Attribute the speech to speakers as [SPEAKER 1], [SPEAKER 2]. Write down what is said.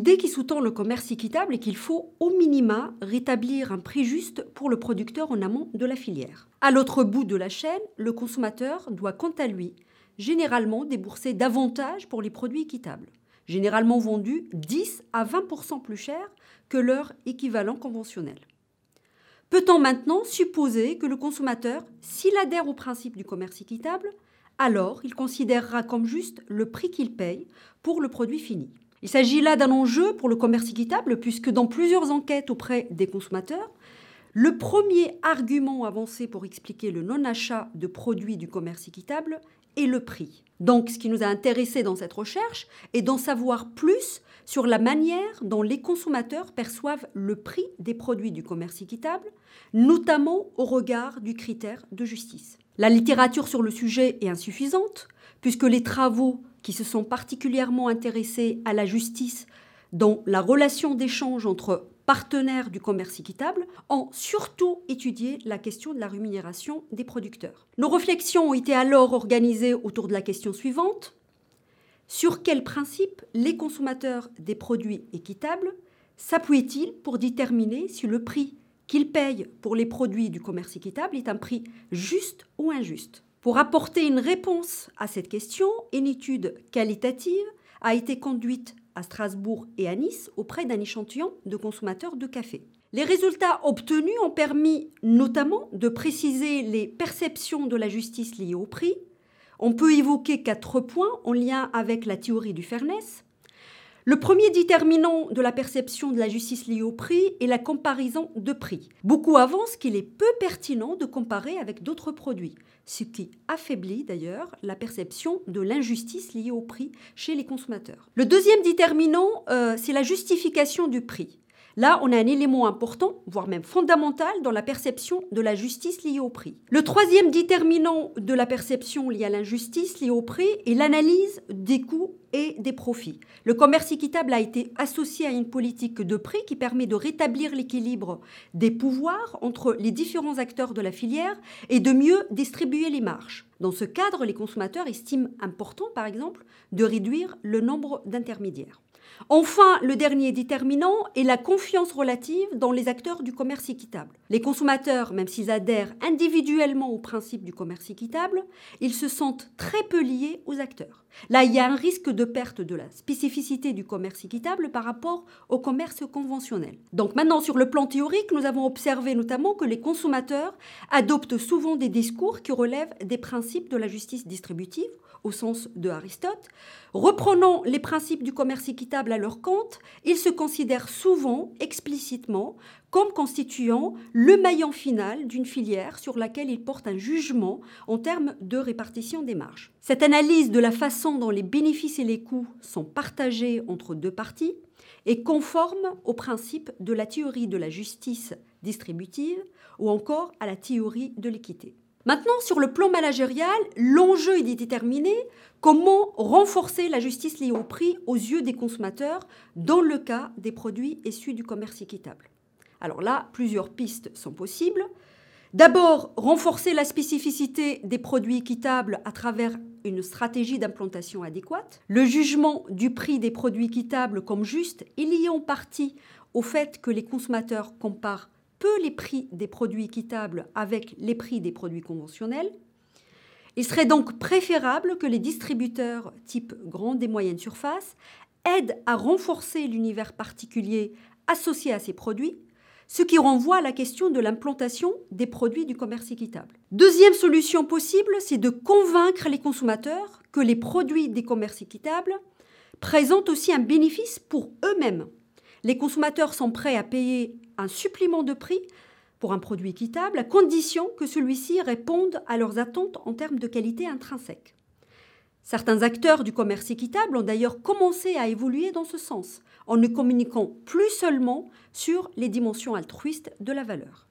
[SPEAKER 1] L'idée qui sous-tend le commerce équitable est qu'il faut au minima rétablir un prix juste pour le producteur en amont de la filière. À l'autre bout de la chaîne, le consommateur doit quant à lui généralement débourser davantage pour les produits équitables, généralement vendus 10 à 20% plus cher que leur équivalent conventionnel. Peut-on maintenant supposer que le consommateur, s'il adhère au principe du commerce équitable, alors il considérera comme juste le prix qu'il paye pour le produit fini? Il s'agit là d'un enjeu pour le commerce équitable, puisque dans plusieurs enquêtes auprès des consommateurs, le premier argument avancé pour expliquer le non-achat de produits du commerce équitable est le prix. Donc ce qui nous a intéressé dans cette recherche est d'en savoir plus sur la manière dont les consommateurs perçoivent le prix des produits du commerce équitable, notamment au regard du critère de justice. La littérature sur le sujet est insuffisante, puisque les travaux qui se sont particulièrement intéressés à la justice dans la relation d'échange entre partenaires du commerce équitable ont surtout étudié la question de la rémunération des producteurs. Nos réflexions ont été alors organisées autour de la question suivante. Sur quels principes les consommateurs des produits équitables s'appuient-ils pour déterminer si le prix qu'ils payent pour les produits du commerce équitable est un prix juste ou injuste pour apporter une réponse à cette question, une étude qualitative a été conduite à Strasbourg et à Nice auprès d'un échantillon de consommateurs de café. Les résultats obtenus ont permis notamment de préciser les perceptions de la justice liées au prix. On peut évoquer quatre points en lien avec la théorie du fairness. Le premier déterminant de la perception de la justice liée au prix est la comparaison de prix. Beaucoup avancent qu'il est peu pertinent de comparer avec d'autres produits, ce qui affaiblit d'ailleurs la perception de l'injustice liée au prix chez les consommateurs. Le deuxième déterminant, euh, c'est la justification du prix. Là, on a un élément important, voire même fondamental, dans la perception de la justice liée au prix. Le troisième déterminant de la perception liée à l'injustice liée au prix est l'analyse des coûts et des profits. Le commerce équitable a été associé à une politique de prix qui permet de rétablir l'équilibre des pouvoirs entre les différents acteurs de la filière et de mieux distribuer les marges. Dans ce cadre, les consommateurs estiment important, par exemple, de réduire le nombre d'intermédiaires. Enfin, le dernier déterminant est la confiance relative dans les acteurs du commerce équitable. Les consommateurs, même s'ils adhèrent individuellement au principe du commerce équitable, ils se sentent très peu liés aux acteurs. Là, il y a un risque de perte de la spécificité du commerce équitable par rapport au commerce conventionnel. Donc maintenant, sur le plan théorique, nous avons observé notamment que les consommateurs adoptent souvent des discours qui relèvent des principes de la justice distributive au sens de Aristote. Reprenant les principes du commerce équitable à leur compte, ils se considèrent souvent explicitement comme constituant le maillon final d'une filière sur laquelle ils portent un jugement en termes de répartition des marges. Cette analyse de la façon dont les bénéfices et les coûts sont partagés entre deux parties est conforme au principe de la théorie de la justice distributive ou encore à la théorie de l'équité. Maintenant, sur le plan managérial, l'enjeu est de déterminer comment renforcer la justice liée au prix aux yeux des consommateurs dans le cas des produits issus du commerce équitable. Alors là, plusieurs pistes sont possibles. D'abord, renforcer la spécificité des produits équitables à travers une stratégie d'implantation adéquate. Le jugement du prix des produits équitables comme juste est lié en partie au fait que les consommateurs comparent peu les prix des produits équitables avec les prix des produits conventionnels. Il serait donc préférable que les distributeurs type grande et moyenne surface aident à renforcer l'univers particulier associé à ces produits, ce qui renvoie à la question de l'implantation des produits du commerce équitable. Deuxième solution possible, c'est de convaincre les consommateurs que les produits des commerces équitables présentent aussi un bénéfice pour eux-mêmes. Les consommateurs sont prêts à payer un supplément de prix pour un produit équitable, à condition que celui-ci réponde à leurs attentes en termes de qualité intrinsèque. Certains acteurs du commerce équitable ont d'ailleurs commencé à évoluer dans ce sens, en ne communiquant plus seulement sur les dimensions altruistes de la valeur.